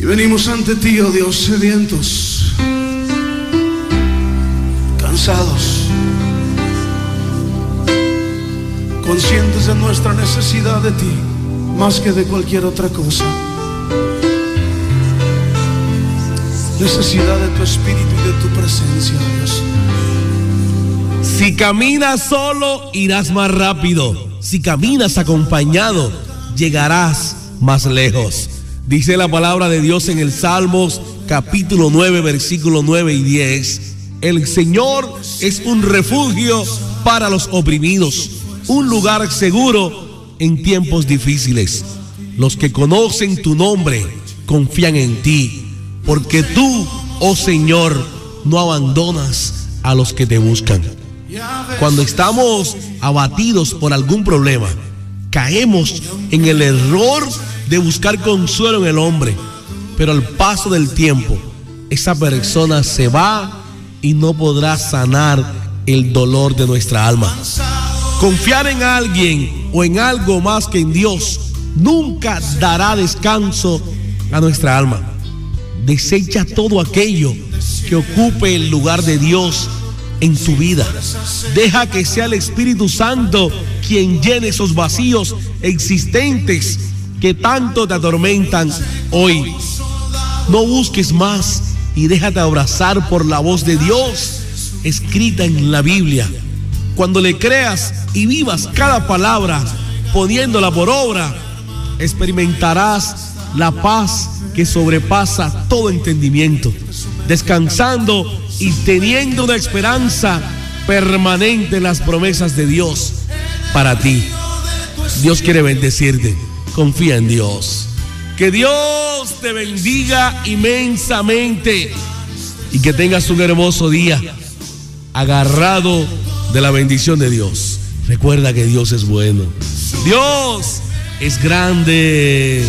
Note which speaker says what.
Speaker 1: Y venimos ante ti, oh Dios, sedientos, cansados, conscientes de nuestra necesidad de ti, más que de cualquier otra cosa. Necesidad de tu espíritu y de tu presencia, Dios.
Speaker 2: Si caminas solo, irás más rápido. Si caminas acompañado, llegarás más lejos. Dice la palabra de Dios en el Salmos capítulo 9, versículo 9 y 10. El Señor es un refugio para los oprimidos, un lugar seguro en tiempos difíciles. Los que conocen tu nombre confían en ti, porque tú, oh Señor, no abandonas a los que te buscan. Cuando estamos abatidos por algún problema, caemos en el error de buscar consuelo en el hombre, pero al paso del tiempo, esa persona se va y no podrá sanar el dolor de nuestra alma. Confiar en alguien o en algo más que en Dios nunca dará descanso a nuestra alma. Desecha todo aquello que ocupe el lugar de Dios en tu vida. Deja que sea el Espíritu Santo quien llene esos vacíos existentes que tanto te atormentan hoy. No busques más y déjate abrazar por la voz de Dios escrita en la Biblia. Cuando le creas y vivas cada palabra poniéndola por obra, experimentarás la paz que sobrepasa todo entendimiento, descansando y teniendo una esperanza permanente en las promesas de Dios para ti. Dios quiere bendecirte. Confía en Dios. Que Dios te bendiga inmensamente y que tengas un hermoso día agarrado de la bendición de Dios. Recuerda que Dios es bueno. Dios es grande.